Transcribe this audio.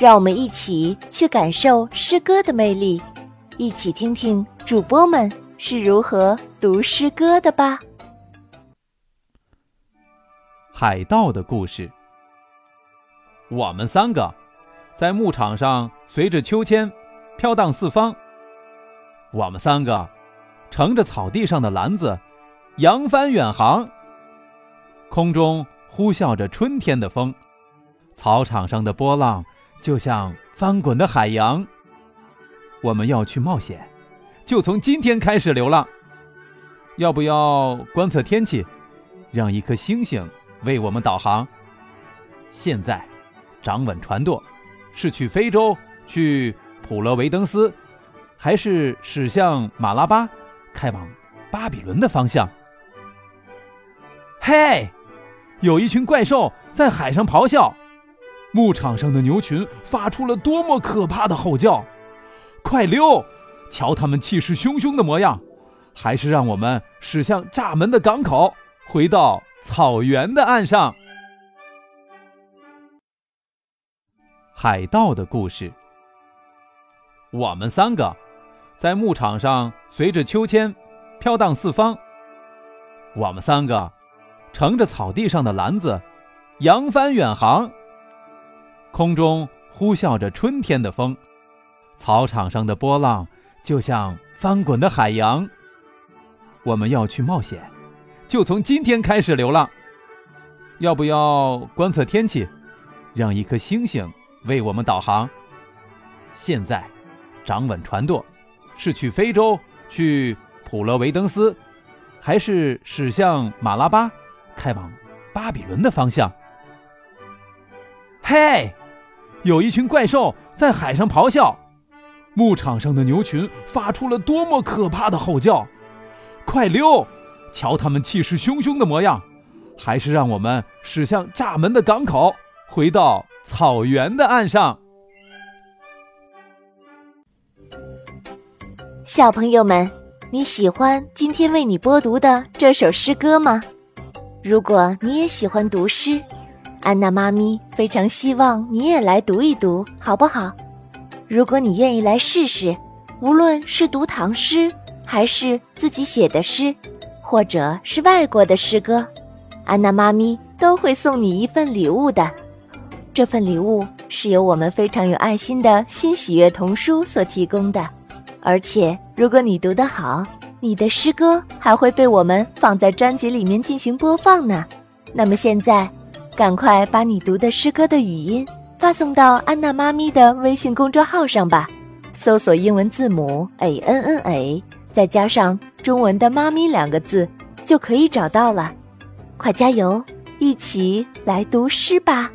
让我们一起去感受诗歌的魅力，一起听听主播们是如何读诗歌的吧。海盗的故事。我们三个在牧场上随着秋千飘荡四方。我们三个乘着草地上的篮子扬帆远航。空中呼啸着春天的风。草场上的波浪就像翻滚的海洋。我们要去冒险，就从今天开始流浪。要不要观测天气，让一颗星星为我们导航？现在，掌稳船舵，是去非洲，去普罗维登斯，还是驶向马拉巴，开往巴比伦的方向？嘿，有一群怪兽在海上咆哮。牧场上的牛群发出了多么可怕的吼叫！快溜！瞧他们气势汹汹的模样，还是让我们驶向闸门的港口，回到草原的岸上。海盗的故事。我们三个在牧场上随着秋千飘荡四方。我们三个乘着草地上的篮子扬帆远航。空中呼啸着春天的风，草场上的波浪就像翻滚的海洋。我们要去冒险，就从今天开始流浪。要不要观测天气，让一颗星星为我们导航？现在，掌稳船舵，是去非洲，去普罗维登斯，还是驶向马拉巴，开往巴比伦的方向？嘿！有一群怪兽在海上咆哮，牧场上的牛群发出了多么可怕的吼叫！快溜！瞧他们气势汹汹的模样，还是让我们驶向闸门的港口，回到草原的岸上。小朋友们，你喜欢今天为你播读的这首诗歌吗？如果你也喜欢读诗。安娜妈咪非常希望你也来读一读，好不好？如果你愿意来试试，无论是读唐诗，还是自己写的诗，或者是外国的诗歌，安娜妈咪都会送你一份礼物的。这份礼物是由我们非常有爱心的新喜悦童书所提供的，而且如果你读得好，你的诗歌还会被我们放在专辑里面进行播放呢。那么现在。赶快把你读的诗歌的语音发送到安娜妈咪的微信公众号上吧，搜索英文字母 a n n a，再加上中文的“妈咪”两个字，就可以找到了。快加油，一起来读诗吧！